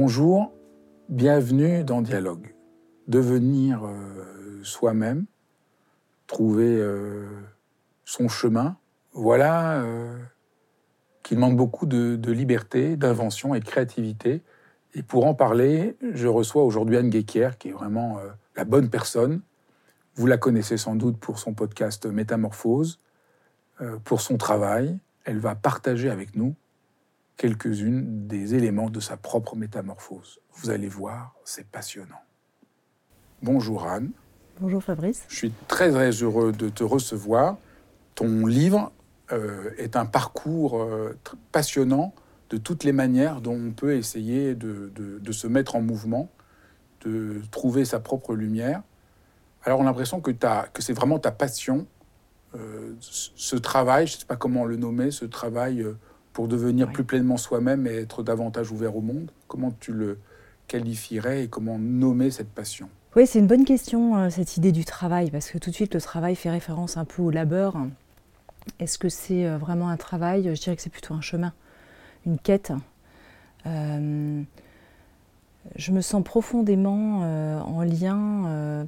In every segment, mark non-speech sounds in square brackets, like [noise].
Bonjour, bienvenue dans Dialogue. Devenir euh, soi-même, trouver euh, son chemin, voilà euh, qui demande beaucoup de, de liberté, d'invention et de créativité. Et pour en parler, je reçois aujourd'hui Anne Guéquière, qui est vraiment la bonne personne. Vous la connaissez sans doute pour son podcast Métamorphose, pour son travail. Elle va partager avec nous quelques-unes des éléments de sa propre métamorphose. Vous allez voir, c'est passionnant. Bonjour Anne. Bonjour Fabrice. Je suis très très heureux de te recevoir. Ton livre euh, est un parcours euh, passionnant de toutes les manières dont on peut essayer de, se mettre en mouvement, de trouver sa propre lumière. Alors on a l'impression que, que c'est vraiment ta passion, euh, ce travail, je ne sais pas comment le nommer, ce travail pour devenir plus pleinement soi-même et être davantage ouvert au monde Comment tu le qualifierais et comment nommer cette passion? Oui, c'est une bonne question, euh, cette idée du travail, parce que tout de suite, le travail fait référence un peu au labeur. Est-ce que c'est euh, vraiment un travail? Je dirais que c'est plutôt un chemin, une quête. Euh, je me sens profondément en lien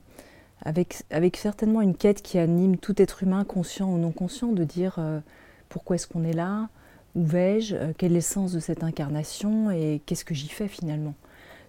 avec, avec certainement une quête qui anime tout être humain, conscient ou non conscient, de dire pourquoi est-ce qu'on est là, où vais-je? Euh, Quel est le sens de cette incarnation? Et qu'est-ce que j'y fais finalement?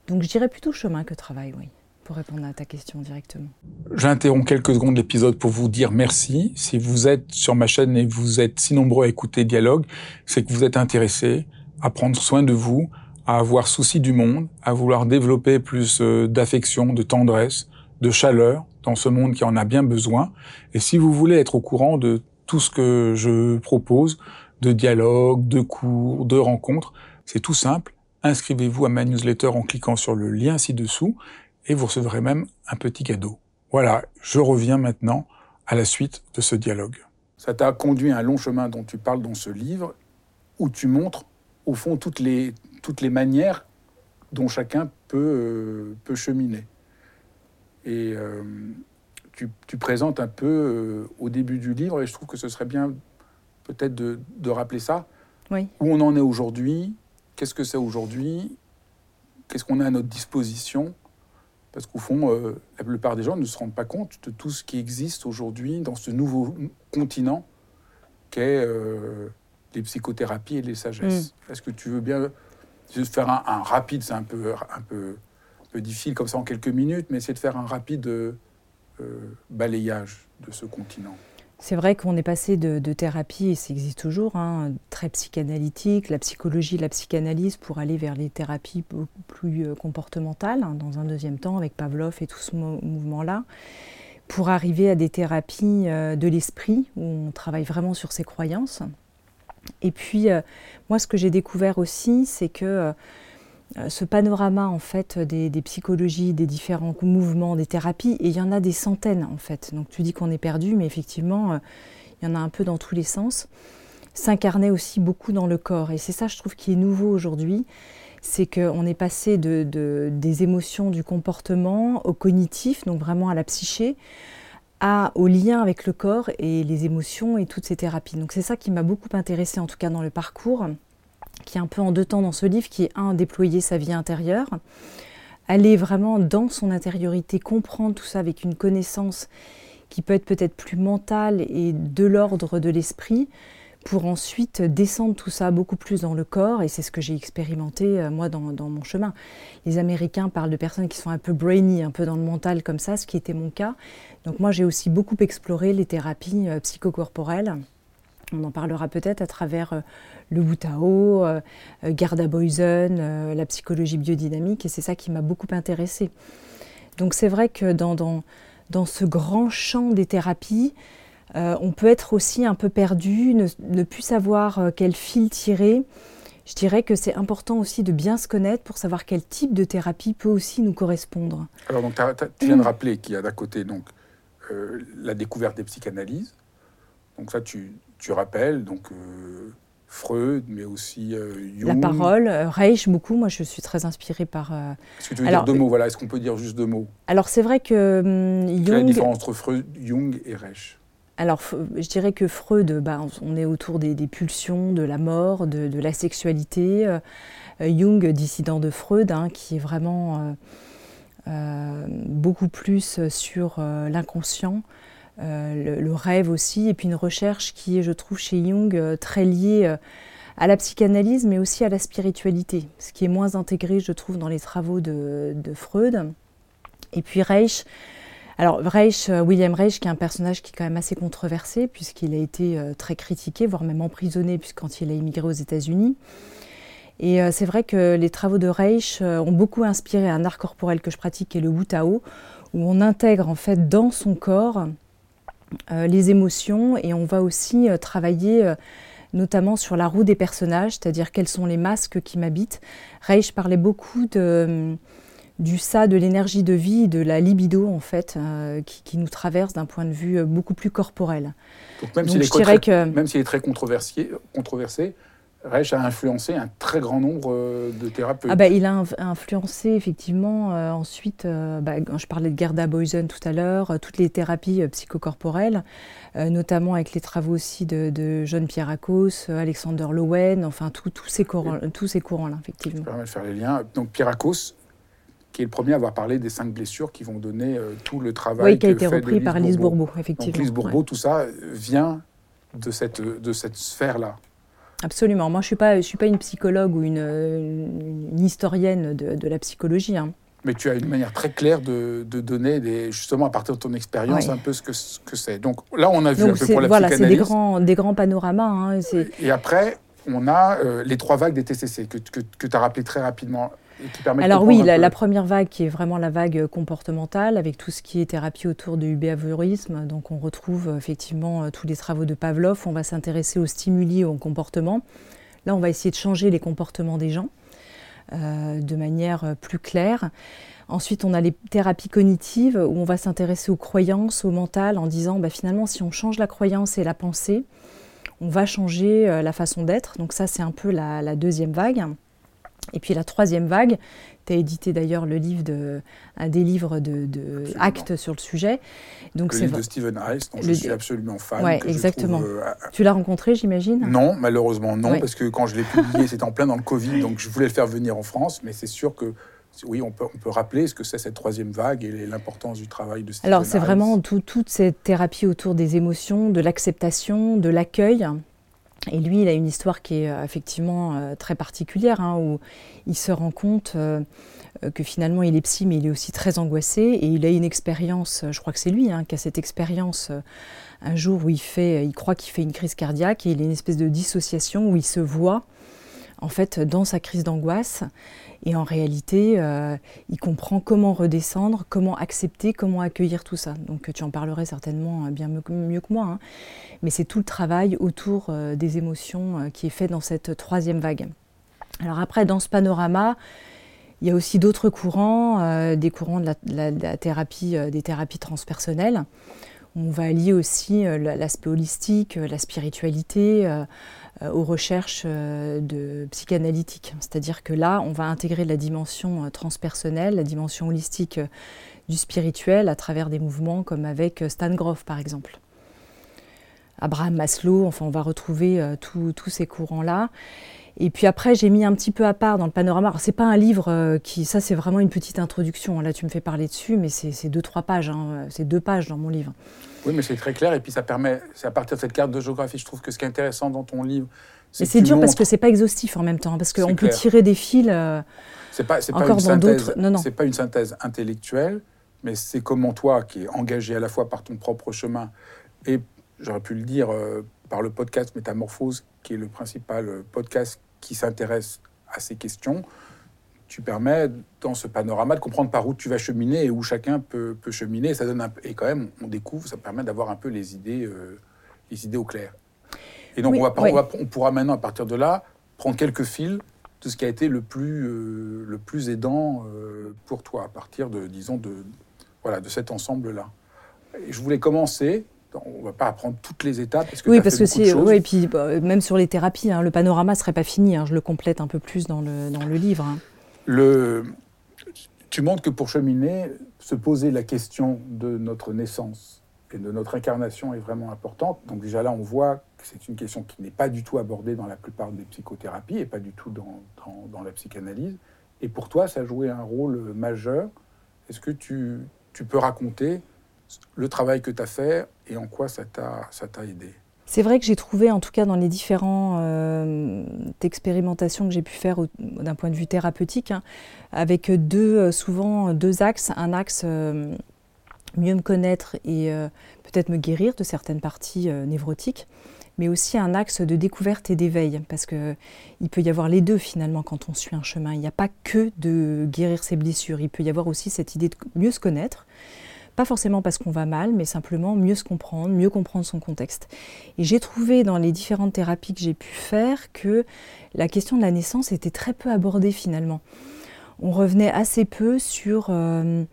Donc je dirais plutôt chemin que travail, oui, pour répondre à ta question directement. J'interromps quelques secondes l'épisode pour vous dire merci. Si vous êtes sur ma chaîne et vous êtes si nombreux à écouter Dialogue, c'est que vous êtes intéressés à prendre soin de vous, à avoir souci du monde, à vouloir développer plus euh, d'affection, de tendresse, de chaleur dans ce monde qui en a bien besoin. Et si vous voulez être au courant de tout ce que je propose, de dialogues, de cours, de rencontres. C'est tout simple. Inscrivez-vous à ma newsletter en cliquant sur le lien ci-dessous et vous recevrez même un petit cadeau. Voilà, je reviens maintenant à la suite de ce dialogue. Ça t'a conduit à un long chemin dont tu parles dans ce livre, où tu montres au fond toutes les, toutes les manières dont chacun peut, euh, peut cheminer. Et euh, tu, tu, présentes un peu euh, au début du livre, et je trouve que ce serait bien peut-être de, rappeler ça. Oui. Où on en est aujourd'hui, qu'est-ce que c'est aujourd'hui, qu'est-ce qu'on a à notre disposition. Parce qu'au fond, euh, la plupart des gens ne se rendent pas compte de tout ce qui existe aujourd'hui dans ce nouveau continent qu'est euh, les psychothérapies et les sagesses. Mm. Est-ce que tu veux bien juste faire un, rapide, c'est un peu, un, peu, peu difficile comme ça en quelques minutes, mais c'est de faire un rapide euh, balayage de ce continent c'est vrai qu'on est passé de, thérapie, et ça existe toujours, hein, très psychanalytique, la psychologie, la psychanalyse, pour aller vers les thérapies beaucoup plus euh, comportementales, hein, dans un deuxième temps, avec Pavlov et tout ce mouvement-là, pour arriver à des thérapies euh, de l'esprit, où on travaille vraiment sur ses croyances. Et puis, euh, moi, ce que j'ai découvert aussi, c'est que ce panorama en fait des, psychologies, des différents mouvements, des thérapies, et il y en a des centaines en fait. Donc tu dis qu'on est perdu, mais effectivement, euh, il y en a un peu dans tous les sens. S'incarnait aussi beaucoup dans le corps, et c'est ça, je trouve, qui est nouveau aujourd'hui, c'est qu'on est passé de, des émotions, du comportement au cognitif, donc vraiment à la psyché, à, au lien avec le corps et les émotions et toutes ces thérapies. Donc c'est ça qui m'a beaucoup intéressée, en tout cas dans le parcours qui est un peu en deux temps dans ce livre, qui est un, déployer sa vie intérieure, aller vraiment dans son intériorité, comprendre tout ça avec une connaissance qui peut être peut-être plus mentale et de l'ordre de l'esprit, pour ensuite descendre tout ça beaucoup plus dans le corps, et c'est ce que j'ai expérimenté euh, moi dans, mon chemin. Les Américains parlent de personnes qui sont un peu brainy, un peu dans le mental comme ça, ce qui était mon cas. Donc moi j'ai aussi beaucoup exploré les thérapies euh, psychocorporelles. On en parlera peut-être à travers euh, le Wu Garda Boysen, la psychologie biodynamique, et c'est ça qui m'a beaucoup intéressée. Donc c'est vrai que dans, dans, ce grand champ des thérapies, euh, on peut être aussi un peu perdu, ne, plus savoir euh, quel fil tirer. Je dirais que c'est important aussi de bien se connaître pour savoir quel type de thérapie peut aussi nous correspondre. Alors, donc, tu viens de rappeler qu'il y a d'un côté donc, euh, la découverte des psychanalyses. Donc, ça, tu, tu rappelles. Donc, Freud, mais aussi Jung. La parole, Reich beaucoup. Moi, je suis très inspirée par. Est-ce que tu veux dire deux mots? Voilà, est-ce qu'on peut dire juste deux mots? Alors, c'est vrai que Jung. Quelle est la différence entre Freud, Jung et Reich? Alors, je dirais que Freud, bah, on est autour des, pulsions, de la mort, de, la sexualité. Euh, Jung, dissident de Freud, hein, qui est vraiment euh, euh, beaucoup plus sur l'inconscient, le, rêve aussi, et puis une recherche qui est, je trouve, chez Jung très liée à la psychanalyse, mais aussi à la spiritualité, ce qui est moins intégré, je trouve, dans les travaux de, Freud. Et puis Reich, alors Reich, euh, William Reich, qui est un personnage qui est quand même assez controversé, puisqu'il a été euh, très critiqué, voire même emprisonné, puisqu'il a immigré aux États-Unis. Et euh, c'est vrai que les travaux de Reich ont beaucoup inspiré un art corporel que je pratique, qui est le Wu Tao, où on intègre en fait dans son corps les émotions et on va aussi travailler notamment sur la roue des personnages, c'est-à-dire quels sont les masques qui m'habitent. Reich parlait beaucoup de du ça, de l'énergie de vie, de la libido en fait, euh, qui, nous traverse d'un point de vue euh, beaucoup plus corporel. Donc même s'il est, est, très controversé Reich a influencé un très grand nombre euh, de thérapeutes. Ah bah, il a influencé effectivement ensuite, bah, je parlais de Gerda Boysen tout à l'heure, toutes les thérapies psychocorporelles, notamment avec les travaux aussi de, John Pierrakos, Alexander Lowen, enfin tous ces courants-là, courants effectivement. Ça permet de faire les liens. Donc Pierrakos, qui est le premier à avoir parlé des cinq blessures qui vont donner euh, tout le travail. Oui, qui a été repris par Lise Bourbeau, effectivement. Donc Lise Bourbeau, tout ça vient de cette, de cette sphère-là. Absolument. Moi, je ne suis, pas, je suis pas une psychologue ou une, une historienne de, de la psychologie. Hein. Mais tu as une manière très claire de, de donner, des, justement, à partir de ton expérience, un peu ce que c'est. Que Donc là, on a vu un peu pour la voilà, c'est des grands, des grands panoramas. Hein, et après, on a euh, les trois vagues des TCC que, que, que tu as rappelé très rapidement. Alors oui, la, première vague qui est vraiment la vague comportementale, avec tout ce qui est thérapie autour du behaviorisme. Donc on retrouve euh, effectivement euh, tous les travaux de Pavlov. On va s'intéresser aux stimuli, au comportement. Là, on va essayer de changer les comportements des gens euh, de manière plus claire. Ensuite, on a les thérapies cognitives où on va s'intéresser aux croyances, au mental, en disant bah, finalement, si on change la croyance et la pensée, on va changer la façon d'être. Donc ça, c'est un peu la deuxième vague. Et puis la troisième vague, tu as édité d'ailleurs le livre de, un des livres de, de Actes sur le sujet. Donc le livre de Stephen Rice, dont je suis absolument fan. Oui, exactement. Euh, tu l'as rencontré, j'imagine? Non, malheureusement non, parce que quand je l'ai publié, c'était en plein dans le Covid, donc je voulais le faire venir en France, mais c'est sûr que oui, on peut, on peut rappeler ce que c'est cette troisième vague et l'importance du travail de Stephen Alors, c'est vraiment toute cette thérapie autour des émotions, de l'acceptation, de l'accueil, et lui, il a une histoire qui est euh, effectivement euh, très particulière, hein, où il se rend compte euh, que finalement il est psy, mais il est aussi très angoissé. Et il a une expérience, je crois que c'est lui hein, qui a cette expérience un jour où il, croit qu'il fait une crise cardiaque et il a une espèce de dissociation où il se voit en fait dans sa crise d'angoisse. Et en réalité, il comprend comment redescendre, comment accepter, comment accueillir tout ça. Donc tu en parlerais certainement bien mieux, que moi. Hein mais c'est tout le travail autour euh, des émotions euh, qui est fait dans cette troisième vague. Alors après, dans ce panorama, il y a aussi d'autres courants, euh, des courants de la, thérapie, des thérapies transpersonnelles. On va allier aussi l'aspect holistique, la spiritualité aux recherches de psychanalytiques. C'est-à-dire que là, on va intégrer la dimension transpersonnelle, la dimension holistique du spirituel à travers des mouvements comme avec Stan Groff par exemple. Abraham Maslow, enfin on va retrouver tous ces courants-là. Et puis après, j'ai mis un petit peu à part dans le panorama. C'est pas un livre qui, ça c'est vraiment une petite introduction. Là, tu me fais parler dessus, mais c'est deux trois pages. Hein. C'est deux pages dans mon livre. Oui, mais c'est très clair. Et puis ça permet, c'est à partir de cette carte de géographie, je trouve que ce qui est intéressant dans ton livre, c'est. c'est dur parce que c'est pas exhaustif en même temps, parce qu'on peut tirer des fils. c'est pas, c'est pas une synthèse. Non, non. C'est pas une synthèse intellectuelle, mais c'est comment toi, qui es engagé à la fois par ton propre chemin et, j'aurais pu le dire, euh, par le podcast Métamorphose, qui est le principal euh, podcast qui s'intéresse à ces questions, tu permets, dans ce panorama, de comprendre par où tu vas cheminer et où chacun peut, peut cheminer. Ça donne un, et quand même, on découvre, ça permet d'avoir un peu les idées, euh, les idées au clair. Et donc, on, va, on, va, on, pourra maintenant, à partir de là, prendre quelques fils de ce qui a été le plus, le plus aidant pour toi, à partir de, disons, de, voilà, de cet ensemble-là. Et je voulais commencer on va pas apprendre toutes les étapes parce que oui parce que c'est oui, et puis bah, même sur les thérapies hein, le panorama serait pas fini hein, je le complète un peu plus dans le, dans le livre hein. le tu montres que pour cheminer se poser la question de notre naissance et de notre incarnation est vraiment importante. Donc déjà là on voit que c'est une question qui n'est pas du tout abordée dans la plupart des psychothérapies et pas du tout dans, dans, dans la psychanalyse. Et pour toi ça a joué un rôle majeur. Est-ce que tu tu peux raconter le travail que tu as fait et en quoi ça t'a aidé? C'est vrai que j'ai trouvé, en tout cas dans les différentes euh, expérimentations que j'ai pu faire d'un point de vue thérapeutique, hein, avec deux, euh, souvent deux axes. Un axe euh, mieux me connaître et peut-être me guérir de certaines parties névrotiques, mais aussi un axe de découverte et d'éveil, parce qu'il peut y avoir les deux finalement quand on suit un chemin. Il n'y a pas que de guérir ses blessures, il peut y avoir aussi cette idée de mieux se connaître, pas forcément parce qu'on va mal, mais simplement mieux se comprendre, mieux comprendre son contexte. Et j'ai trouvé dans les différentes thérapies que j'ai pu faire que la question de la naissance était très peu abordée finalement. On revenait assez peu sur euh,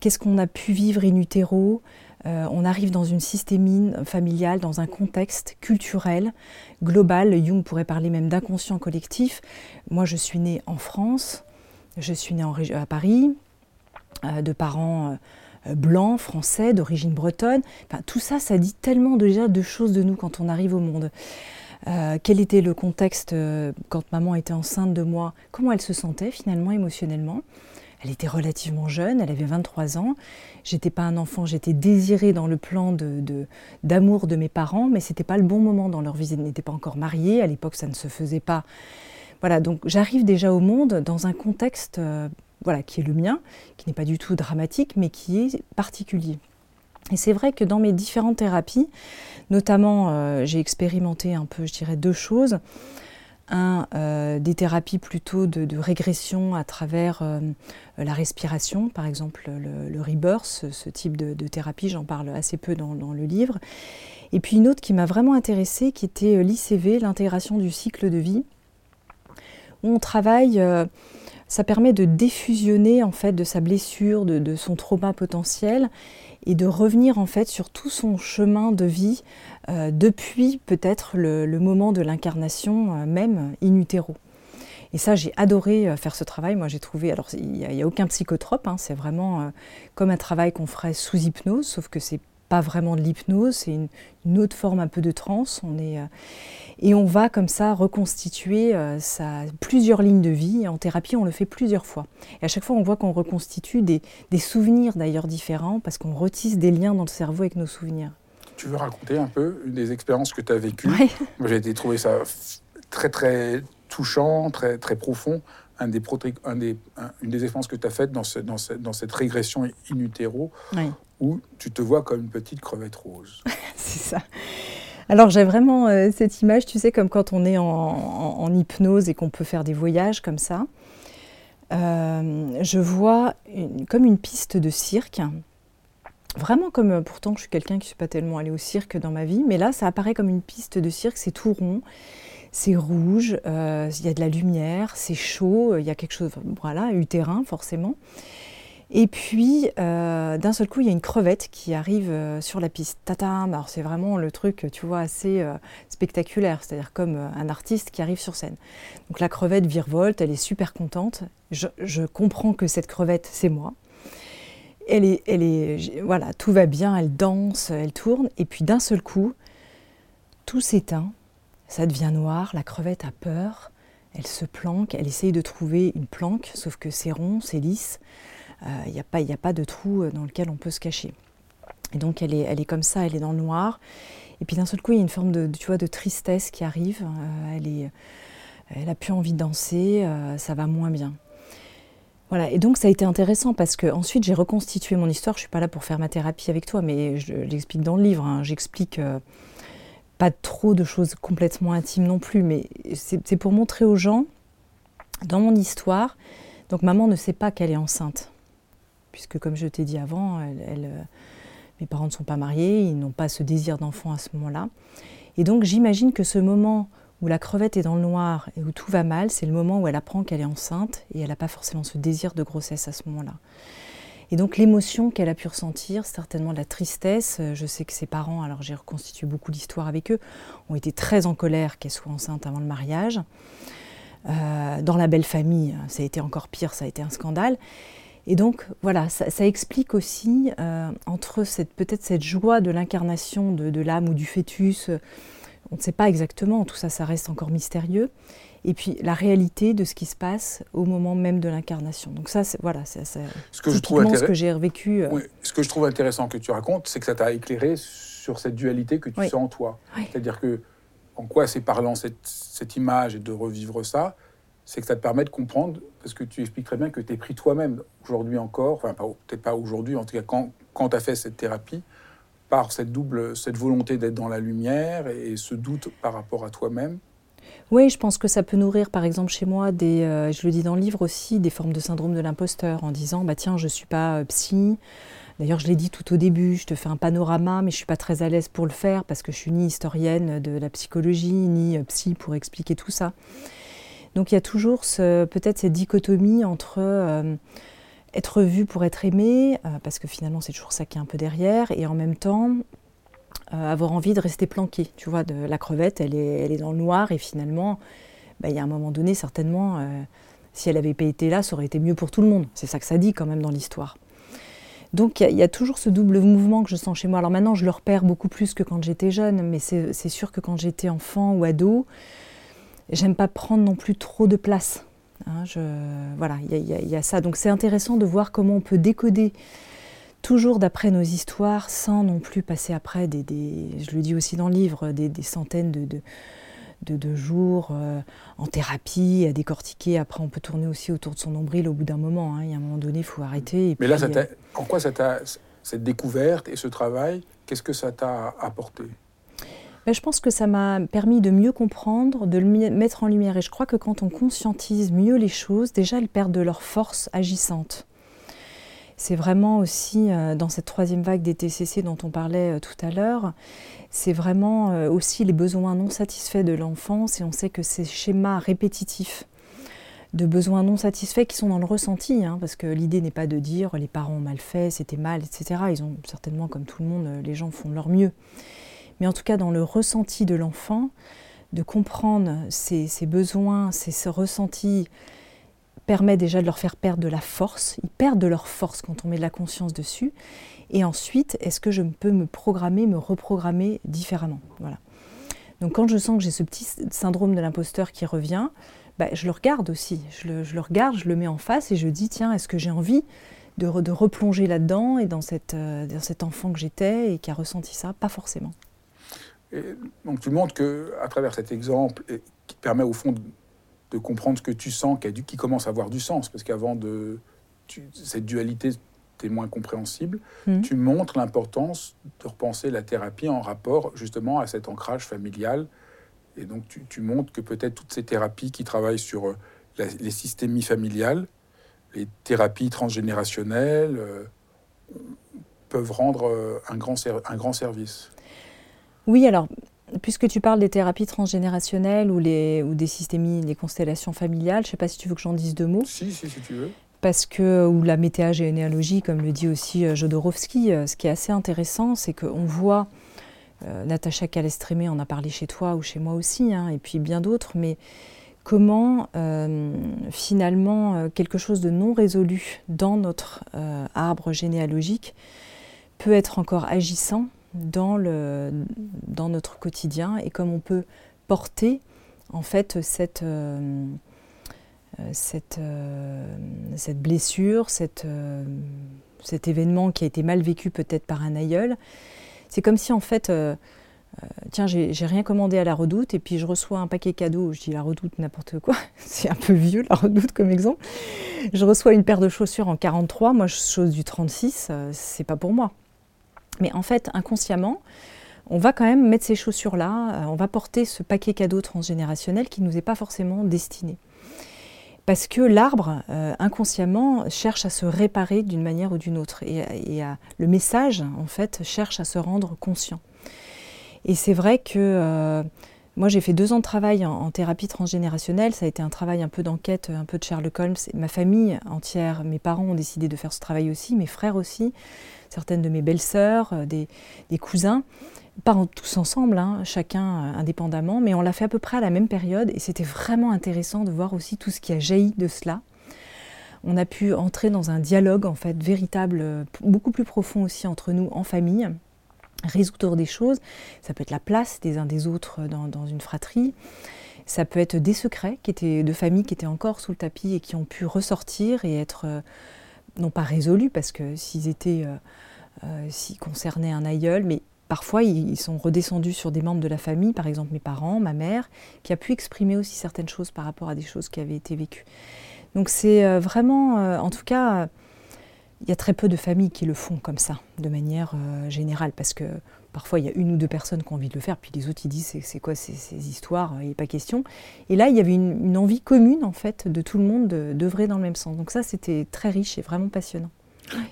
qu'est-ce qu'on a pu vivre in utero, euh, on arrive dans une systémie familiale, dans un contexte culturel, global. Jung pourrait parler même d'inconscient collectif. Moi, je suis née en France, je suis née à Paris, euh, de parents euh, blancs, français, d'origine bretonne. tout ça, ça dit tellement déjà de choses de nous quand on arrive au monde. quel était le contexte quand maman était enceinte de moi? Comment elle se sentait finalement émotionnellement? Elle était relativement jeune, elle avait 23 ans. J'étais pas un enfant, j'étais désirée dans le plan d'amour de, de, mes parents, mais c'était pas le bon moment dans leur vie. Ils n'étaient pas encore mariés, à l'époque ça ne se faisait pas. Voilà, donc j'arrive déjà au monde dans un contexte euh, voilà, qui est le mien, qui n'est pas du tout dramatique, mais qui est particulier. Et c'est vrai que dans mes différentes thérapies, notamment euh, j'ai expérimenté un peu, je dirais, deux choses un, euh, des thérapies plutôt de, régression à travers euh, la respiration, par exemple le, rebirth, ce, type de, thérapie, j'en parle assez peu dans, le livre. Et puis une autre qui m'a vraiment intéressée, qui était l'ICV, l'intégration du cycle de vie, on travaille, ça permet de défusionner en fait de sa blessure, de son trauma potentiel, et de revenir en fait sur tout son chemin de vie euh, depuis peut-être le, moment de l'incarnation euh, même in utero. Et ça, j'ai adoré euh, faire ce travail. Moi, j'ai trouvé. Alors, il n'y a, aucun psychotrope. Hein, c'est vraiment comme un travail qu'on ferait sous hypnose, sauf que c'est pas vraiment de l'hypnose, c'est une, autre forme un peu de transe. On est, et on va comme ça reconstituer ça, plusieurs lignes de vie. En thérapie, on le fait plusieurs fois. Et à chaque fois, on voit qu'on reconstitue des, des souvenirs d'ailleurs différents parce qu'on retisse des liens dans le cerveau avec nos souvenirs. Tu veux raconter un peu une des expériences que tu as vécues Moi, j'ai trouvé ça très, très touchant, très, très profond. Un des, un des, une des expériences que tu as faites dans, ce, dans, dans, cette régression in utero, où tu te vois comme une petite crevette rose. [laughs] C'est ça. Alors j'ai vraiment euh, cette image, tu sais, comme quand on est en, hypnose et qu'on peut faire des voyages comme ça. Euh, je vois comme une piste de cirque Vraiment comme, euh, pourtant je suis quelqu'un qui ne suis pas tellement allé au cirque dans ma vie, mais là ça apparaît comme une piste de cirque, c'est tout rond, c'est rouge, il y a de la lumière, c'est chaud, il y a quelque chose, voilà, utérin forcément. Et puis, euh, d'un seul coup, il y a une crevette qui arrive sur la piste. Tata, alors c'est vraiment le truc, tu vois, assez spectaculaire, c'est-à-dire comme un artiste qui arrive sur scène. Donc la crevette virevolte, elle est super contente. je comprends que cette crevette, c'est moi. Elle est, elle est, voilà, tout va bien, elle danse, elle tourne, et puis d'un seul coup, tout s'éteint, ça devient noir, la crevette a peur, elle se planque, elle essaye de trouver une planque, sauf que c'est rond, c'est lisse, il n'y a, a, pas de trou dans lequel on peut se cacher. Et donc elle est, comme ça, elle est dans le noir. Et puis d'un seul coup, il y a une forme de, de tristesse qui arrive. Euh, elle, est, elle a plus envie de danser, euh, ça va moins bien. Voilà, et donc ça a été intéressant parce que ensuite j'ai reconstitué mon histoire. Je suis pas là pour faire ma thérapie avec toi, mais je l'explique dans le livre. Hein. J'explique euh, pas trop de choses complètement intimes non plus, mais c'est pour montrer aux gens dans mon histoire. Donc maman ne sait pas qu'elle est enceinte, puisque comme je t'ai dit avant, elle mes parents ne sont pas mariés, ils n'ont pas ce désir d'enfant à ce moment-là. Et donc j'imagine que ce moment où la crevette est dans le noir et où tout va mal, c'est le moment où elle apprend qu'elle est enceinte et elle n'a pas forcément ce désir de grossesse à ce moment-là. Et donc l'émotion qu'elle a pu ressentir, certainement la tristesse. Je sais que ses parents, alors j'ai reconstitué beaucoup d'histoires avec eux, ont été très en colère qu'elle soit enceinte avant le mariage. Euh, dans la belle famille, ça a été encore pire, ça a été un scandale. Et donc voilà, ça, explique aussi euh, entre peut-être cette joie de l'incarnation de, l'âme ou du fœtus, euh, on ne sait pas exactement, tout ça, ça reste encore mystérieux, et puis la réalité de ce qui se passe au moment même de l'incarnation. Donc ça, voilà, c'est ce que je trouve ce que j'ai revécu. Euh. ce que je trouve intéressant que tu racontes, c'est que ça t'a éclairé sur cette dualité que tu sens en toi. C'est-à-dire que en quoi c'est parlant cette, cette image et de revivre ça, c'est que ça te permet de comprendre, parce que tu expliques très bien que tu es pris toi-même, aujourd'hui encore, enfin peut-être pas aujourd'hui, en tout cas quand, quand tu as fait cette thérapie, par cette double, cette volonté d'être dans la lumière et ce doute par rapport à toi-même. Oui, je pense que ça peut nourrir, par exemple, chez moi, des, euh, je le dis dans le livre aussi, des formes de syndrome de l'imposteur, en disant, bah tiens, je ne suis pas euh, psy. D'ailleurs, je l'ai dit tout au début, je te fais un panorama, mais je ne suis pas très à l'aise pour le faire parce que je suis ni historienne de la psychologie, ni euh, psy pour expliquer tout ça. Donc il y a toujours peut-être cette dichotomie entre euh, être vu pour être aimé, euh, parce que finalement c'est toujours ça qui est un peu derrière, et en même temps euh, avoir envie de rester planqué. Tu vois, la crevette, elle est, elle est dans le noir, et finalement, bah, il y a un moment donné, certainement, si elle avait pas été là, ça aurait été mieux pour tout le monde. C'est ça que ça dit quand même dans l'histoire. Donc il y, a toujours ce double mouvement que je sens chez moi. Alors maintenant, je le repère beaucoup plus que quand j'étais jeune, mais c'est sûr que quand j'étais enfant ou ado, j'aime pas prendre non plus trop de place. Hein, je, voilà, il y, a ça. Donc c'est intéressant de voir comment on peut décoder toujours d'après nos histoires sans non plus passer après des, je le dis aussi dans le livre, des, centaines de, de, de, jours euh, en thérapie à décortiquer. Après, on peut tourner aussi autour de son nombril au bout d'un moment. Hein. Il y a un moment donné, il faut arrêter. Mais là, ça euh, en quoi ça cette découverte et ce travail, qu'est-ce que ça t'a apporté? Je pense que ça m'a permis de mieux comprendre, de le mettre en lumière. Et je crois que quand on conscientise mieux les choses, déjà elles perdent de leur force agissante. C'est vraiment aussi euh, dans cette troisième vague des TCC dont on parlait euh, tout à l'heure, c'est vraiment euh, aussi les besoins non satisfaits de l'enfance et on sait que ces schémas répétitifs de besoins non satisfaits qui sont dans le ressenti, hein, parce que l'idée n'est pas de dire les parents ont mal fait, c'était mal, etc. Ils ont certainement, comme tout le monde, les gens font leur mieux mais en tout cas dans le ressenti de l'enfant, de comprendre ses, besoins, ses, ce ressenti permet déjà de leur faire perdre de la force. Ils perdent de leur force quand on met de la conscience dessus. Et ensuite, est-ce que je peux me programmer, me reprogrammer différemment? Voilà. Donc quand je sens que j'ai ce petit syndrome de l'imposteur qui revient, bah, je le regarde aussi. Je le, regarde, je le mets en face et je dis, tiens, est-ce que j'ai envie de, replonger là-dedans et euh, dans cet enfant que j'étais et qui a ressenti ça? Pas forcément donc tu montres que à travers cet exemple, qui permet au fond de, comprendre ce que tu sens, qui, qui, commence à avoir du sens, parce qu'avant de cette dualité était moins compréhensible, mmh. tu montres l'importance de repenser la thérapie en rapport justement à cet ancrage familial. Et donc tu, montres que peut-être toutes ces thérapies qui travaillent sur euh, les systémies familiales, les thérapies transgénérationnelles, euh, peuvent rendre euh, un grand, un grand service. Oui, alors, puisque tu parles des thérapies transgénérationnelles ou, les, ou des systémies, les constellations familiales, je ne sais pas si tu veux que j'en dise deux mots. Si, si, si tu veux. Parce que, ou la météagénéalogie, comme le dit aussi euh, Jodorowsky, euh, ce qui est assez intéressant, c'est qu'on voit, euh, Natacha Calestrémé en a parlé chez toi ou chez moi aussi, hein, et puis bien d'autres, mais comment finalement quelque chose de non résolu dans notre arbre généalogique peut être encore agissant dans, notre quotidien et comme on peut porter en fait cette, euh, euh, cette blessure, euh, cet événement qui a été mal vécu peut-être par un aïeul. C'est comme si en fait, tiens, j'ai rien commandé à la redoute et puis je reçois un paquet cadeau, je dis la redoute n'importe quoi, [laughs] c'est un peu vieux la redoute comme exemple. Je reçois une paire de chaussures en 43, moi je chose du 36, c'est pas pour moi. Mais en fait, inconsciemment, on va quand même mettre ces chaussures-là, euh, on va porter ce paquet cadeau transgénérationnel qui ne nous est pas forcément destiné. Parce que l'arbre, euh, inconsciemment, cherche à se réparer d'une manière ou d'une autre. Et, le message, en fait, cherche à se rendre conscient. Et c'est vrai que euh, moi, j'ai fait deux ans de travail en, en, thérapie transgénérationnelle. Ça a été un travail un peu d'enquête, un peu de Sherlock Holmes. Ma famille entière, mes parents ont décidé de faire ce travail aussi, mes frères aussi certaines de mes belles-sœurs, euh, des, cousins, pas tous ensemble, hein, chacun euh, indépendamment, mais on l'a fait à peu près à la même période et c'était vraiment intéressant de voir aussi tout ce qui a jailli de cela. On a pu entrer dans un dialogue en fait véritable, euh, beaucoup plus profond aussi entre nous en famille, résoudre des choses. Ça peut être la place des uns des autres dans, dans une fratrie. Ça peut être des secrets qui étaient de famille qui étaient encore sous le tapis et qui ont pu ressortir et être non pas résolus, parce que s'ils étaient, euh, euh, s'ils concernaient un aïeul, mais parfois ils, sont redescendus sur des membres de la famille, par exemple mes parents, ma mère, qui a pu exprimer aussi certaines choses par rapport à des choses qui avaient été vécues. Donc c'est euh, vraiment, en tout cas, il y a très peu de familles qui le font comme ça, de manière générale, parce que parfois il y a une ou deux personnes qui ont envie de le faire, puis les autres ils disent c'est quoi ces, histoires, il n'est pas question. Et là il y avait une, envie commune en fait de tout le monde d'œuvrer dans le même sens. Donc ça c'était très riche et vraiment passionnant.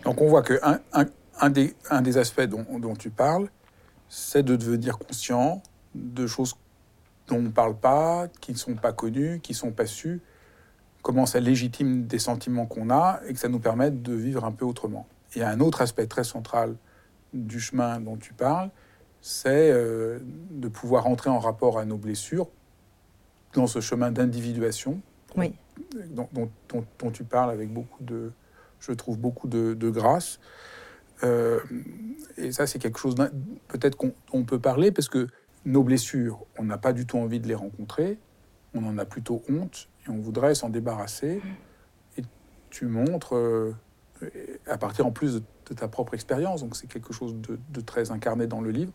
Donc on voit que un, des, aspects dont, tu parles, c'est de devenir conscient de choses dont on ne parle pas, qui ne sont pas connues, qui ne sont pas sues, comment ça légitime des sentiments qu'on a et que ça nous permette de vivre un peu autrement. Il y a un autre aspect très central du chemin dont tu parles, c'est euh, de pouvoir entrer en rapport à nos blessures dans ce chemin d'individuation oui. dont, tu parles avec beaucoup de, je trouve, beaucoup de, grâce. Euh, et ça, c'est quelque chose, peut-être qu'on peut parler, parce que nos blessures, on n'a pas du tout envie de les rencontrer, on en a plutôt honte, et on voudrait s'en débarrasser. Et tu montres, euh, à partir en plus de de ta propre expérience, donc c'est quelque chose de, très incarné dans le livre,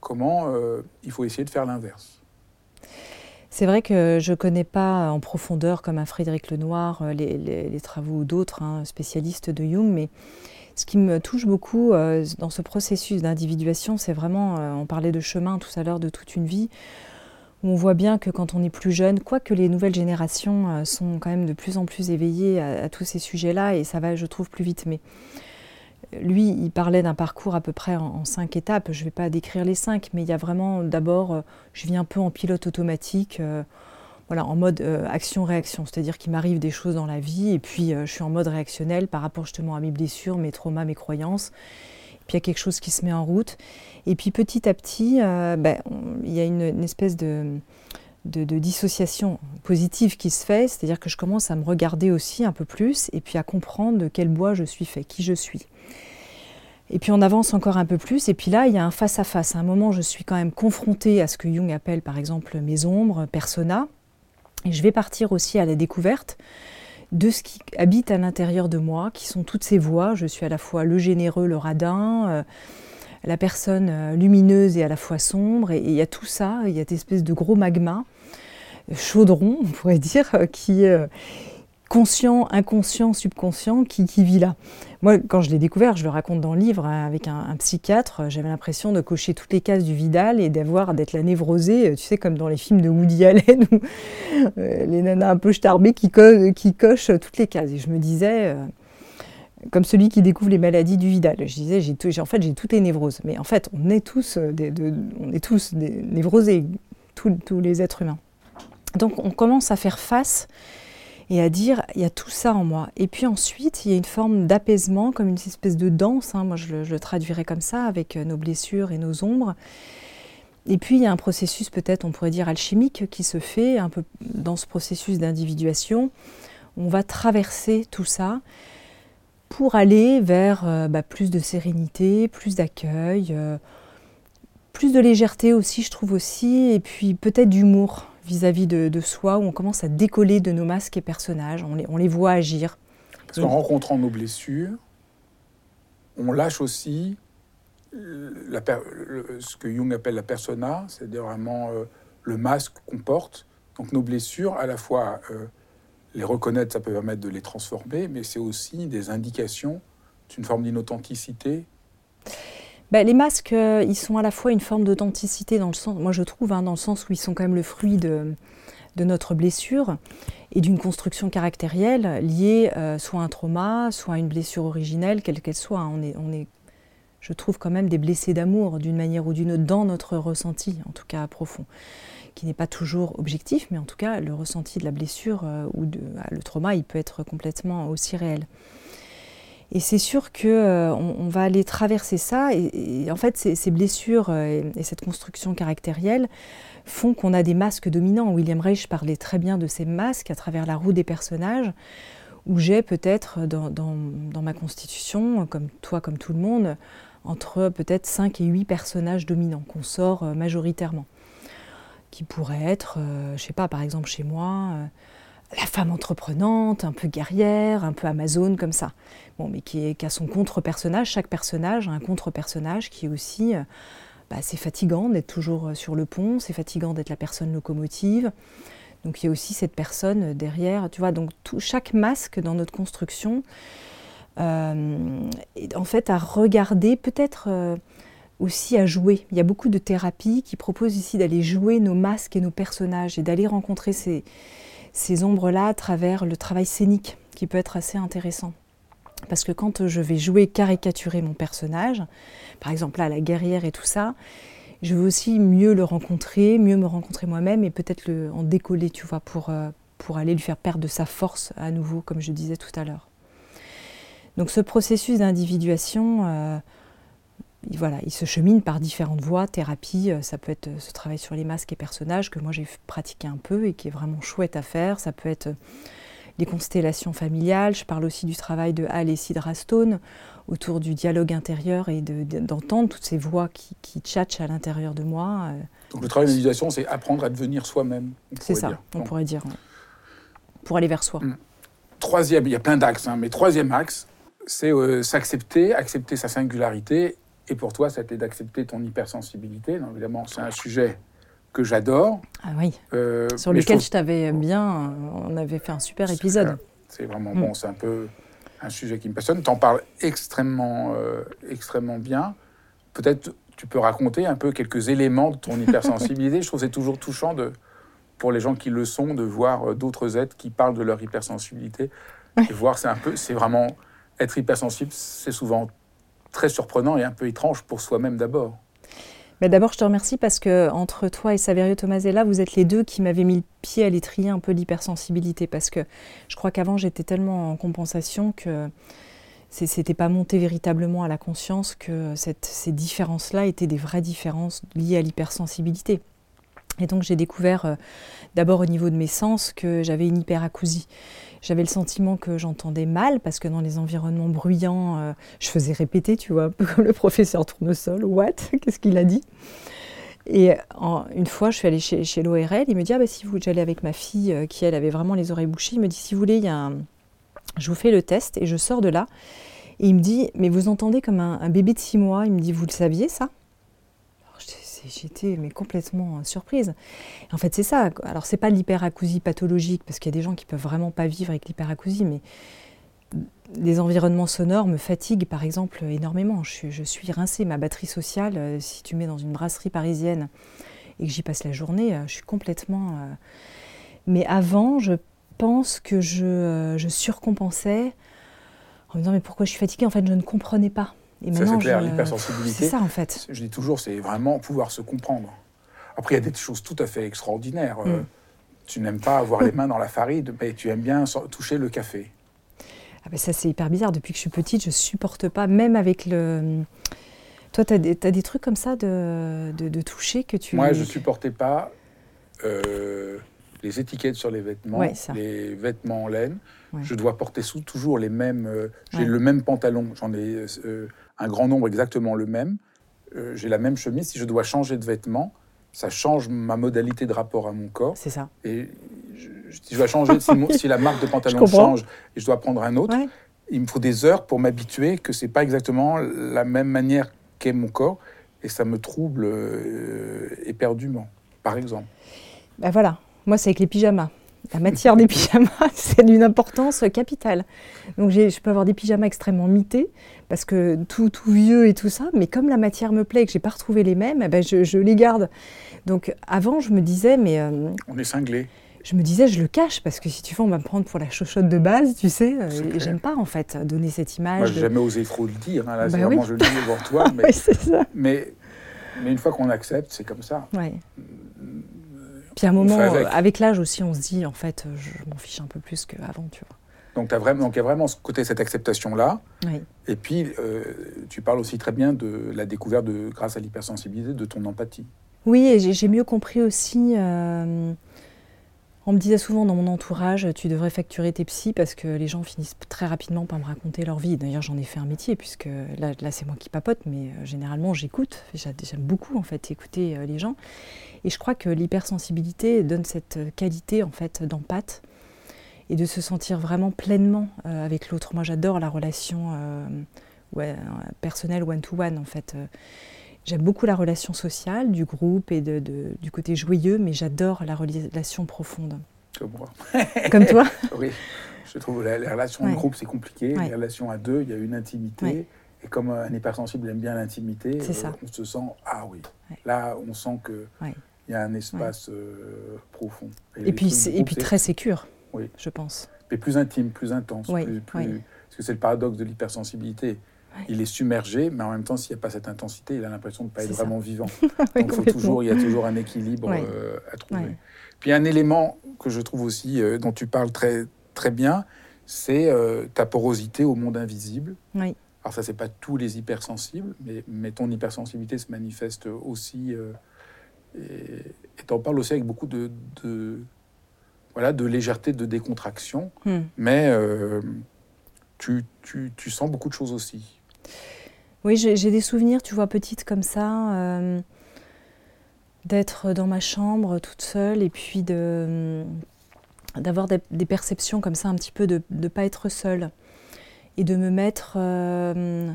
comment euh, il faut essayer de faire l'inverse? C'est vrai que je ne connais pas en profondeur, comme un Frédéric Lenoir, euh, les, travaux d'autres hein, spécialistes de Jung, mais ce qui me touche beaucoup euh, dans ce processus d'individuation, c'est vraiment, on parlait de chemin tout à l'heure, de toute une vie, où on voit bien que quand on est plus jeune, quoique les nouvelles générations sont quand même de plus en plus éveillées à, à tous ces sujets-là, et ça va, je trouve, plus vite, mais lui, il parlait d'un parcours à peu près en, cinq étapes. Je ne vais pas décrire les cinq, mais il y a vraiment d'abord, euh, je vis un peu en pilote automatique, euh, voilà, en mode euh, action-réaction. C'est-à-dire qu'il m'arrive des choses dans la vie et puis je suis en mode réactionnel par rapport justement à mes blessures, mes traumas, mes croyances. puis il y a quelque chose qui se met en route. Et puis petit à petit, ben, il y a une, espèce de, dissociation positive qui se fait, c'est-à-dire que je commence à me regarder aussi un peu plus et puis à comprendre de quel bois je suis fait, qui je suis. Et puis on avance encore un peu plus, et puis là, il y a un face-à-face. À un moment, je suis quand même confrontée à ce que Jung appelle par exemple mes ombres, persona, et je vais partir aussi à la découverte de ce qui habite à l'intérieur de moi, qui sont toutes ces voix. Je suis à la fois le généreux, le radin, euh, la personne euh, lumineuse et à la fois sombre, et il y a tout ça, il y a cette espèce de gros magma, chaudron, on pourrait dire, qui, conscient, inconscient, subconscient qui, vit là. Moi, quand je l'ai découvert, je le raconte dans le livre hein, avec un, psychiatre, j'avais l'impression de cocher toutes les cases du Vidal et d'avoir d'être la névrosée, tu sais, comme dans les films de Woody Allen [laughs] où euh, les nanas un peu starbées qui, qui, cochent toutes les cases. Et je me disais, euh, comme celui qui découvre les maladies du Vidal, je disais, j'ai en fait, j'ai toutes les névroses. Mais en fait, on est tous, euh, des, on est tous névrosés, tous, tous les êtres humains. Donc, on commence à faire face et à dire il y a tout ça en moi. Et puis ensuite, il y a une forme d'apaisement, comme une espèce de danse, hein. moi je le, traduirais comme ça, avec euh, nos blessures et nos ombres. Et puis il y a un processus peut-être, on pourrait dire, alchimique qui se fait un peu dans ce processus d'individuation. On va traverser tout ça pour aller vers euh, bah, plus de sérénité, plus d'accueil. Euh, plus de légèreté aussi, je trouve aussi, et puis peut-être d'humour vis-à-vis de, soi, où on commence à décoller de nos masques et personnages, on les, voit agir. Parce qu'en rencontrant nos blessures, on lâche aussi la, ce que Jung appelle la persona, c'est-à-dire vraiment euh, le masque qu'on porte. Donc nos blessures, à la fois euh, les reconnaître, ça peut permettre de les transformer, mais c'est aussi des indications d'une forme d'inauthenticité. Ben, les masques, euh, ils sont à la fois une forme d'authenticité dans le sens, moi je trouve, hein, dans le sens où ils sont quand même le fruit de, notre blessure et d'une construction caractérielle liée soit à un trauma, soit à une blessure originelle, quelle qu'elle soit. Hein. On, est, je trouve quand même des blessés d'amour d'une manière ou d'une autre dans notre ressenti, en tout cas profond, qui n'est pas toujours objectif, mais en tout cas le ressenti de la blessure euh, ou bah, le trauma, il peut être complètement aussi réel. Et c'est sûr que euh, on, va aller traverser ça, et, en fait ces, blessures euh, et, cette construction caractérielle font qu'on a des masques dominants. William Reich parlait très bien de ces masques à travers la roue des personnages, où j'ai peut-être dans, ma constitution, comme toi, comme tout le monde, entre peut-être 5 et 8 personnages dominants qu'on sort euh, majoritairement. Qui pourraient être, je sais pas, par exemple chez moi, la femme entreprenante, un peu guerrière, un peu amazone comme ça. Bon, mais qui, est, a son contre-personnage, chaque personnage a un contre-personnage qui est aussi. Bah, c'est fatigant d'être toujours sur le pont, c'est fatigant d'être la personne locomotive. Donc il y a aussi cette personne derrière, tu vois. Donc tout, chaque masque dans notre construction euh, en fait à regarder, peut-être euh, aussi à jouer. Il y a beaucoup de thérapies qui proposent ici d'aller jouer nos masques et nos personnages et d'aller rencontrer ces, ces ombres-là à travers le travail scénique qui peut être assez intéressant. Parce que quand je vais jouer, caricaturer mon personnage, par exemple là, la guerrière et tout ça, je veux aussi mieux le rencontrer, mieux me rencontrer moi-même et peut-être en décoller, tu vois, pour, euh, aller lui faire perdre sa force à nouveau, comme je disais tout à l'heure. Donc ce processus d'individuation, euh, voilà, il se chemine par différentes voies, thérapie, euh, ça peut être euh, ce travail sur les masques et personnages que moi j'ai pratiqué un peu et qui est vraiment chouette à faire, ça peut être les constellations familiales, je parle aussi du travail de Hal et Sidra Stone autour du dialogue intérieur et d'entendre toutes ces voix qui, qui tchatchent à l'intérieur de moi. Donc le travail d'individuation, c'est apprendre à devenir soi-même. C'est ça, on pourrait dire. Pour aller vers soi. Hum. Troisième, il y a plein d'axes, hein, mais troisième axe, c'est euh, s'accepter, accepter sa singularité. Et pour toi, c'était d'accepter ton hypersensibilité. évidemment, c'est un sujet que j'adore. Ah oui. Euh, Sur lequel je, t'avais bien. On avait fait un super épisode. C'est vraiment mm. bon. C'est un peu un sujet qui me passionne. Tu en parles extrêmement, euh, extrêmement bien. Peut-être tu peux raconter un peu quelques éléments de ton [laughs] hypersensibilité. je trouve c'est toujours touchant de, pour les gens qui le sont de voir d'autres êtres qui parlent de leur hypersensibilité. [laughs] Et voir, c'est un peu, c'est vraiment être hypersensible, c'est souvent très surprenant et un peu étrange pour soi-même d'abord. Mais d'abord, je te remercie parce que entre toi et Saverio Tomasella, vous êtes les deux qui m'avaient mis le pied à l'étrier un peu l'hypersensibilité parce que je crois qu'avant j'étais tellement en compensation que c'était pas monté véritablement à la conscience que ces différences-là étaient des vraies différences liées à l'hypersensibilité. Et donc j'ai découvert euh, d'abord au niveau de mes sens que j'avais une hyperacousie. J'avais le sentiment que j'entendais mal parce que dans les environnements bruyants, euh, je faisais répéter, tu vois, un peu comme le professeur Tournesol. What? [laughs] Qu'est-ce qu'il a dit? Et une fois, je suis allée chez, l'ORL. Il me dit ah bah, si vous, j'allais avec ma fille euh, qui elle avait vraiment les oreilles bouchées. Il me dit si vous voulez, il y a un... je vous fais le test et je sors de là. Et il me dit mais vous entendez comme un, un bébé de six mois. Il me dit vous le saviez ça? J'étais mais complètement euh, surprise. en fait, c'est ça. Alors, c'est pas l'hyperacousie pathologique, parce qu'il y a des gens qui peuvent vraiment pas vivre avec l'hyperacousie, mais les environnements sonores me fatiguent, par exemple, énormément. Je suis, rincée. Ma batterie sociale, euh, si tu mets dans une brasserie parisienne et que j'y passe la journée, euh, je suis complètement. Mais avant, je pense que je, je surcompensais en me disant mais pourquoi je suis fatiguée? En fait, je ne comprenais pas. Et ça, c'est clair, l'hypersensibilité. C'est ça, en fait. Je dis toujours, c'est vraiment pouvoir se comprendre. Après, il y a des choses tout à fait extraordinaires. Euh, mm. tu n'aimes pas avoir [laughs] les mains dans la farine, mais tu aimes bien toucher le café. Ah ben ça, c'est hyper bizarre. Depuis que je suis petite, je supporte pas, même avec le. Toi, tu as, as, des trucs comme ça de, de, toucher que tu. Moi, je supportais pas euh, les étiquettes sur les vêtements, les vêtements en laine. Je dois porter sous toujours les mêmes. Euh, j'ai le même pantalon. J'en ai un grand nombre exactement le même. euh, j'ai la même chemise, si je dois changer de vêtements, ça change ma modalité de rapport à mon corps. C'est ça. Et je, si je dois changer, si, la marque de pantalon [laughs] change et je dois prendre un autre, il me faut des heures pour m'habituer que c'est pas exactement la même manière qu'est mon corps et ça me trouble euh, éperdument, par exemple. Ben voilà, moi c'est avec les pyjamas. La matière des pyjamas, [laughs] c'est d'une importance capitale. Donc je peux avoir des pyjamas extrêmement mités, parce que tout, tout vieux et tout ça, mais comme la matière me plaît et que j'ai pas retrouvé les mêmes, eh ben je, les garde. Donc avant, je me disais, mais... Euh, On est cinglé. Je me disais, je le cache, parce que si tu veux, on va me prendre pour la chochotte de base, tu sais. Euh, j'aime pas, en fait, donner cette image. Moi, j'ai jamais osé trop le dire. Hein, là, bah vraiment, je le dis devant toi. [laughs] Mais, c'est ça. Mais, mais une fois qu'on accepte, c'est comme ça. Ouais. Puis à un moment, avec, l'âge aussi, on se dit, en fait, je m'en fiche un peu plus qu'avant, tu vois. Donc, as vraiment, il y a vraiment ce côté, cette acceptation-là. Oui. Et puis, euh, tu parles aussi très bien de la découverte, de, grâce à l'hypersensibilité, de ton empathie. Oui, et j'ai mieux compris aussi. Euh, on me disait souvent dans mon entourage, tu devrais facturer tes psys parce que les gens finissent très rapidement par me raconter leur vie. D'ailleurs, j'en ai fait un métier puisque là, c'est moi qui papote, mais euh, généralement j'écoute. J'aime beaucoup en fait écouter les gens. Et je crois que l'hypersensibilité donne cette qualité en fait et de se sentir vraiment pleinement euh, avec l'autre. Moi, j'adore la relation euh, personnelle one-to-one en fait. Euh, j'aime beaucoup la relation sociale du groupe et de, du côté joyeux, mais j'adore la relation profonde. Comme moi. [laughs] Comme toi [laughs] Oui. Je trouve que les relations de groupe, c'est compliqué. Les relations à deux, il y a une intimité. Et comme un hypersensible aime bien l'intimité, on se sent, ah oui, là, on sent que il y a un espace euh, profond. Et, puis, et puis très sécure, oui. je pense. Mais plus intime, plus intense. Plus, parce que c'est le paradoxe de l'hypersensibilité. Il est submergé, mais en même temps, s'il n'y a pas cette intensité, il a l'impression de ne pas être vraiment vivant. [laughs] Donc faut toujours, il y a toujours un équilibre euh, à trouver. Puis un élément que je trouve aussi, euh, dont tu parles très, très bien, c'est ta porosité au monde invisible. Oui. Alors ça, c'est pas tous les hypersensibles, mais, mais, ton hypersensibilité se manifeste aussi et tu en parles aussi avec beaucoup de, voilà, de légèreté, de décontraction. Hmm. Mais euh, tu, tu, tu, sens beaucoup de choses aussi. Oui, j'ai des souvenirs, tu vois, petites comme ça, euh, d'être dans ma chambre toute seule et puis de d'avoir des, perceptions comme ça, un petit peu de ne pas être seule et de me mettre... Euh,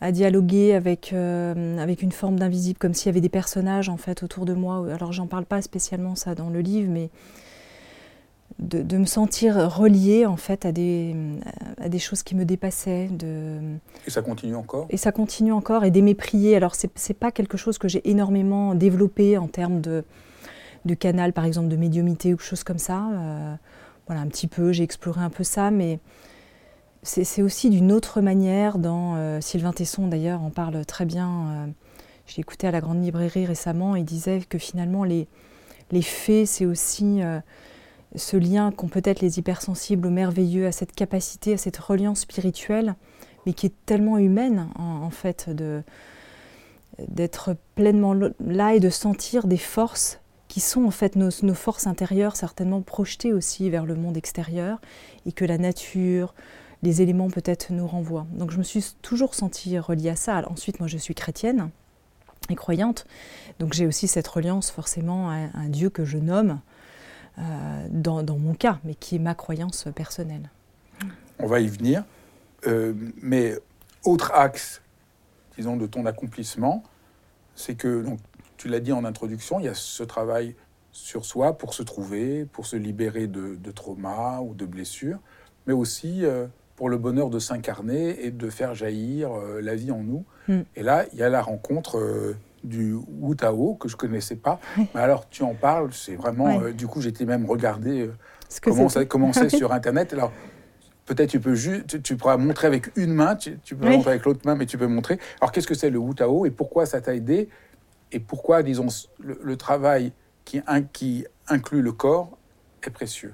à dialoguer avec, euh, avec une forme d'invisible, comme s'il y avait des personnages en fait autour de moi. Alors j'en parle pas spécialement ça dans le livre, mais de, de, me sentir reliée en fait à des, à des choses qui me dépassaient. De... Et ça continue encore? Et ça continue encore, et d'aimer prier. Alors c'est, c'est pas quelque chose que j'ai énormément développé en termes de, de canal, par exemple de médiumité ou quelque chose comme ça. Euh, voilà, un petit peu, j'ai exploré un peu ça, mais c'est aussi d'une autre manière dans euh, Sylvain Tesson d'ailleurs en parle très bien. Euh, J'ai écouté à la grande librairie récemment, il disait que finalement les, les faits c'est aussi euh, ce lien qu'ont peut-être les hypersensibles au merveilleux, à cette capacité, à cette reliance spirituelle, mais qui est tellement humaine en, fait d'être pleinement là et de sentir des forces qui sont en fait nos, nos, forces intérieures certainement projetées aussi vers le monde extérieur et que la nature, les éléments peut-être nous renvoient. Donc je me suis toujours sentie reliée à ça. ensuite, moi je suis chrétienne et croyante, donc j'ai aussi cette reliance forcément à un Dieu que je nomme euh, dans, mon cas, mais qui est ma croyance personnelle. On va y venir. Euh, mais autre axe, disons, de ton accomplissement, c'est que, donc, tu l'as dit en introduction, il y a ce travail sur soi pour se trouver, pour se libérer de, de traumas ou de blessures, mais aussi euh, pour le bonheur de s'incarner et de faire jaillir euh, la vie en nous. Hmm. Et là, il y a la rencontre euh, du Wu Tao que je connaissais pas. Mais alors, tu en parles, c'est vraiment. Euh, du coup, j'étais même regardé comment ça commençait sur Internet. Alors, peut-être tu peux juste, tu, pourras montrer avec une main, tu, peux montrer avec l'autre main, mais tu peux montrer. Alors, qu'est-ce que c'est le Wu Tao et pourquoi ça t'a aidé et pourquoi, disons, le, travail qui, qui inclut le corps est précieux?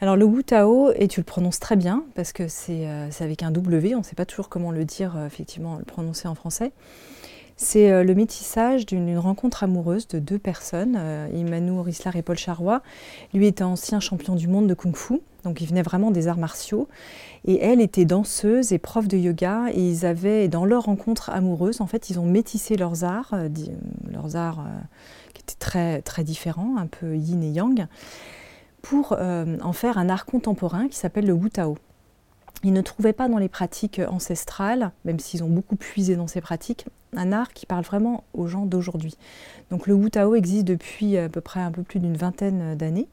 Alors le Wu Tao, et tu le prononces très bien, parce que c'est euh, avec un W, on ne sait pas toujours comment le dire, euh, effectivement, le prononcer en français. C'est euh, le métissage d'une rencontre amoureuse de deux personnes, euh, Emmanuel Rislar et Paul Charrois. Lui était ancien champion du monde de kung-fu, donc il venait vraiment des arts martiaux. Et elle était danseuse et prof de yoga. Et ils avaient, dans leur rencontre amoureuse, en fait, ils ont métissé leurs arts, euh, leurs arts qui étaient très, très différents, un peu yin et yang, pour en faire un art contemporain qui s'appelle le Wu Tao. Ils ne trouvaient pas dans les pratiques ancestrales, même s'ils ont beaucoup puisé dans ces pratiques, un art qui parle vraiment aux gens d'aujourd'hui. Donc le Wu Tao existe depuis à peu près un peu plus d'une vingtaine d'années.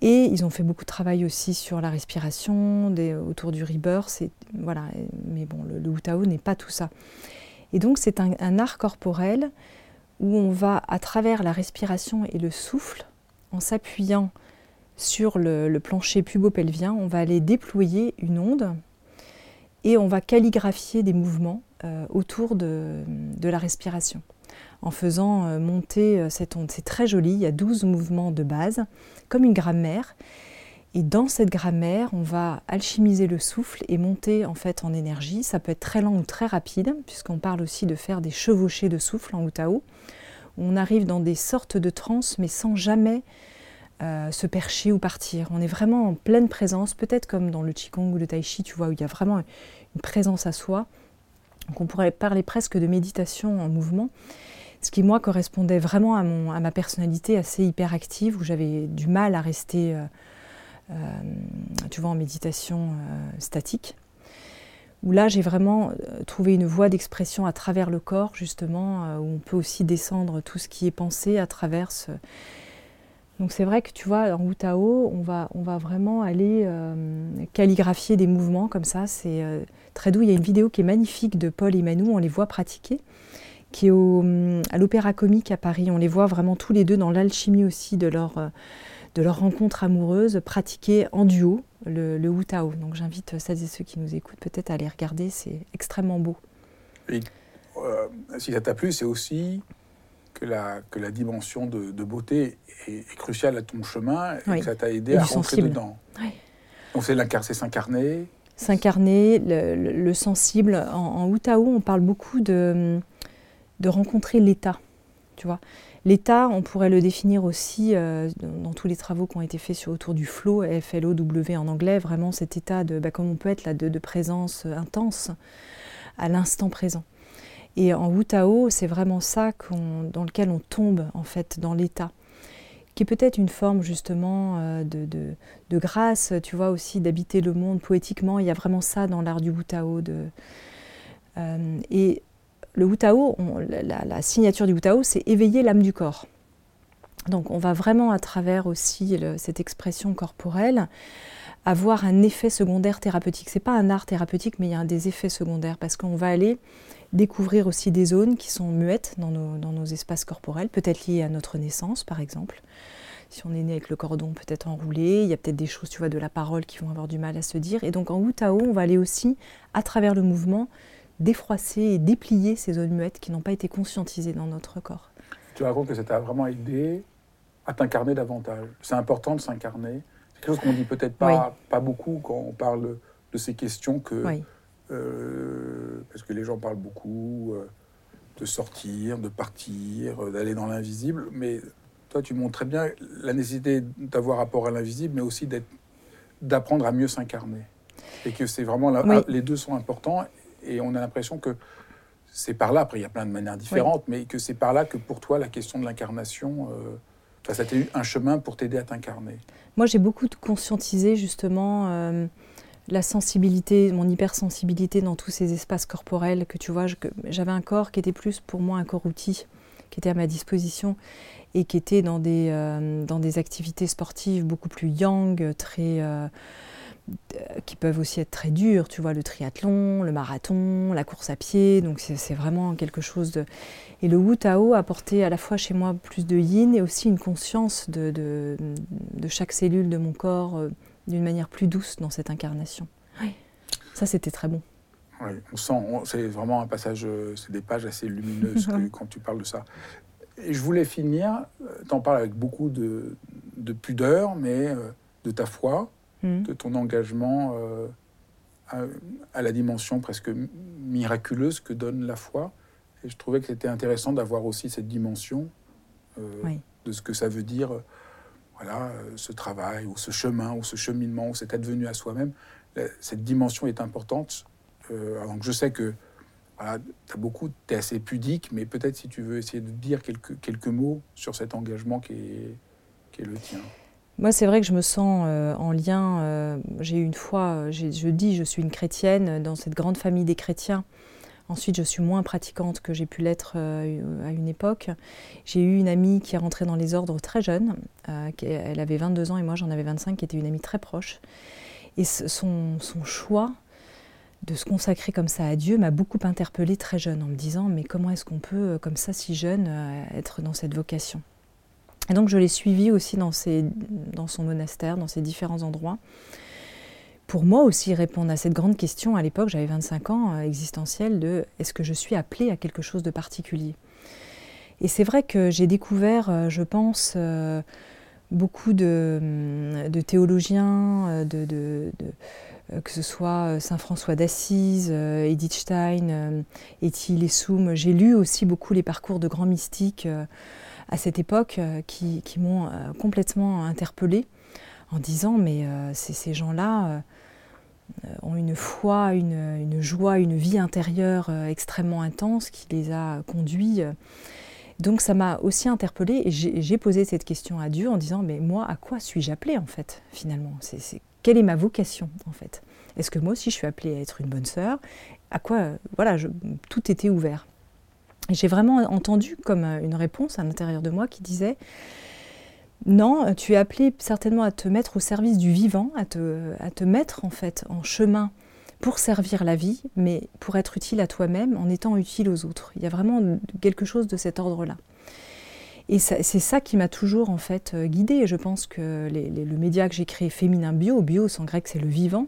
Et ils ont fait beaucoup de travail aussi sur la respiration, autour du rebirth. Mais bon, le, le Wu Tao n'est pas tout ça. Et donc c'est un, art corporel où on va, à travers la respiration et le souffle, en s'appuyant sur le, plancher pubo-pelvien, on va aller déployer une onde et on va calligraphier des mouvements euh, autour de, la respiration en faisant euh, monter euh, cette onde. C'est très joli, il y a 12 mouvements de base, comme une grammaire. Et dans cette grammaire, on va alchimiser le souffle et monter en fait en énergie. Ça peut être très lent ou très rapide, puisqu'on parle aussi de faire des chevauchées de souffle en Utao. On arrive dans des sortes de transes, mais sans jamais euh, se percher ou partir. On est vraiment en pleine présence, peut-être comme dans le Qigong ou le Tai Chi, tu vois, où il y a vraiment une présence à soi. On pourrait parler presque de méditation en mouvement, ce qui moi correspondait vraiment à, mon, à ma personnalité assez hyperactive, où j'avais du mal à rester, euh, euh, tu vois, en méditation statique. Où là j'ai vraiment trouvé une voie d'expression à travers le corps, justement, où on peut aussi descendre tout ce qui est pensé à travers ce, donc c'est vrai que tu vois, en Wutao, on va, on va vraiment aller euh, calligraphier des mouvements comme ça. C'est euh, très doux. Il y a une vidéo qui est magnifique de Paul et Manu, on les voit pratiquer, qui est au, à l'Opéra Comique à Paris. On les voit vraiment tous les deux dans l'alchimie aussi de leur, euh, de leur rencontre amoureuse, pratiquer en duo le, le Wutao. Donc j'invite celles et ceux qui nous écoutent peut-être à aller regarder, c'est extrêmement beau. Et si ça t'a plu, c'est aussi que la, que la dimension de, beauté est, cruciale à ton chemin et que ça t'a aidé à rentrer dedans. Donc c'est s'incarner. S'incarner, le, le, sensible. En, en on parle beaucoup de, de rencontrer l'état. Tu vois, l'état, on pourrait le définir aussi euh, dans, tous les travaux qui ont été faits sur autour du flow, F-L-O-W en anglais, vraiment cet état de, bah, comme on peut être là, de, de présence intense à l'instant présent. Et en Wu Tao, c'est vraiment ça dans lequel on tombe en fait dans l'état, qui est peut-être une forme justement euh, de, grâce, tu vois aussi d'habiter le monde poétiquement. Il y a vraiment ça dans l'art du Wu Tao. De, euh, et le Wu Tao, la, signature du Wu Tao, c'est éveiller l'âme du corps. Donc on va vraiment à travers aussi cette expression corporelle avoir un effet secondaire thérapeutique. C'est pas un art thérapeutique, mais il y a des effets secondaires parce qu'on va aller découvrir aussi des zones qui sont muettes dans nos, espaces corporels, peut-être liées à notre naissance par exemple. Si on est né avec le cordon peut-être enroulé, il y a peut-être des choses, tu vois, de la parole qui vont avoir du mal à se dire. Et donc en Wu Tao, on va aller aussi, à travers le mouvement, défroisser et déplier ces zones muettes qui n'ont pas été conscientisées dans notre corps. Tu racontes que ça t'a vraiment aidé à t'incarner davantage. C'est important de s'incarner. C'est quelque chose qu'on dit peut-être pas, pas beaucoup quand on parle de ces questions que euh, parce que les gens parlent beaucoup euh, de sortir, de partir, euh, d'aller dans l'invisible, mais toi, tu montres très bien la nécessité d'avoir rapport à l'invisible, mais aussi d'apprendre à mieux s'incarner. Et que c'est vraiment les deux sont importants, et on a l'impression que c'est par là, après il y a plein de manières différentes, mais que c'est par là que pour toi, la question de l'incarnation, ça t'a eu un chemin pour t'aider à t'incarner. Moi, j'ai beaucoup conscientisé justement la sensibilité, mon hypersensibilité dans tous ces espaces corporels que tu vois, j'avais un corps qui était plus pour moi un corps outil, qui était à ma disposition et qui était dans des, euh, dans des activités sportives beaucoup plus yang, très, euh, qui peuvent aussi être très dures, tu vois, le triathlon, le marathon, la course à pied, donc c'est vraiment quelque chose de... Et le Wu Tao apportait à la fois chez moi plus de yin et aussi une conscience de, de, chaque cellule de mon corps euh, d'une manière plus douce dans cette incarnation. Oui. Ça, c'était très bon. Oui, on sent, c'est vraiment un passage, euh, c'est des pages assez lumineuses [laughs] quand tu parles de ça. Et je voulais finir, euh, tu en parles avec beaucoup de, de pudeur, mais euh, de ta foi, hmm. de ton engagement à, la dimension presque miraculeuse que donne la foi. Et je trouvais que c'était intéressant d'avoir aussi cette dimension de ce que ça veut dire, voilà, ce travail, ou ce chemin, ou ce cheminement, ou cet advenu à soi-même. Cette dimension est importante. donc je sais que voilà, tu beaucoup, tu es assez pudique, mais peut-être si tu veux essayer de dire quelques, mots sur cet engagement qui est, qui est le tien. Moi, c'est vrai que je me sens euh, en lien. Euh, j'ai une fois, je dis, je suis une chrétienne dans cette grande famille des chrétiens. Ensuite, je suis moins pratiquante que j'ai pu l'être euh, à une époque. J'ai eu une amie qui est rentrée dans les ordres très jeune. elle avait 22 ans et moi j'en avais 25, qui était une amie très proche. Et son, choix de se consacrer comme ça à Dieu m'a beaucoup interpellée très jeune en me disant mais comment est-ce qu'on peut, comme ça, si jeune, être dans cette vocation? Et donc je l'ai suivi aussi dans son monastère, dans ses différents endroits. Pour moi aussi répondre à cette grande question, à l'époque j'avais 25 ans, euh, existentielle, de est-ce que je suis appelée à quelque chose de particulier? Et c'est vrai que j'ai découvert, euh, je pense, euh, beaucoup de, hum, théologiens, de, que ce soit Saint François d'Assise, Edith Stein, Étienne Lessoum. J'ai lu aussi beaucoup les parcours de grands mystiques à cette époque qui, m'ont complètement interpellée en disant mais ces gens-là ont une foi, une, joie, une vie intérieure extrêmement intense qui les a conduits. Donc ça m'a aussi interpellée et j'ai posé cette question à Dieu en disant mais moi à quoi suis-je appelée en fait finalement? C'est, Quelle est ma vocation en fait? Est-ce que moi aussi je suis appelée à être une bonne sœur? À quoi Voilà, tout était ouvert. J'ai vraiment entendu comme euh, une réponse à l'intérieur de moi qui disait non, tu es appelé certainement à te mettre au service du vivant, à te, à te mettre en fait en chemin pour servir la vie, mais pour être utile à toi-même en étant utile aux autres. Il y a vraiment quelque chose de cet ordre-là. Et c'est ça qui m'a toujours en fait euh, guidée. Je pense que le média que j'ai créé, Féminin Bio, bio sans grec c'est le vivant,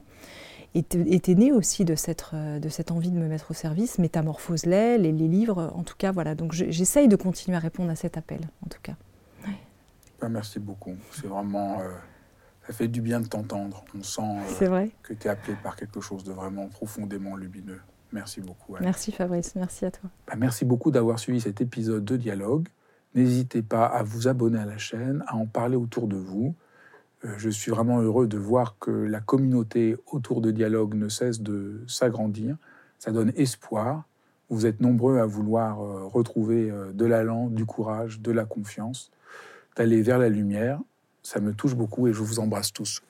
était, né aussi de cette, euh, de cette envie de me mettre au service, Métamorphose-les, les, les, livres, en tout cas, voilà. Donc j'essaye de continuer à répondre à cet appel, en tout cas. Ben, merci beaucoup. C'est vraiment. Euh, ça fait du bien de t'entendre. On sent euh, que tu es appelé par quelque chose de vraiment profondément lumineux. Merci beaucoup. Merci Fabrice, merci à toi. Ben, merci beaucoup d'avoir suivi cet épisode de Dialogue. N'hésitez pas à vous abonner à la chaîne, à en parler autour de vous. Euh, je suis vraiment heureux de voir que la communauté autour de Dialogue ne cesse de s'agrandir. Ça donne espoir. Vous êtes nombreux à vouloir retrouver de l'allant, du courage, de la confiance, d'aller vers la lumière. Ça me touche beaucoup et je vous embrasse tous.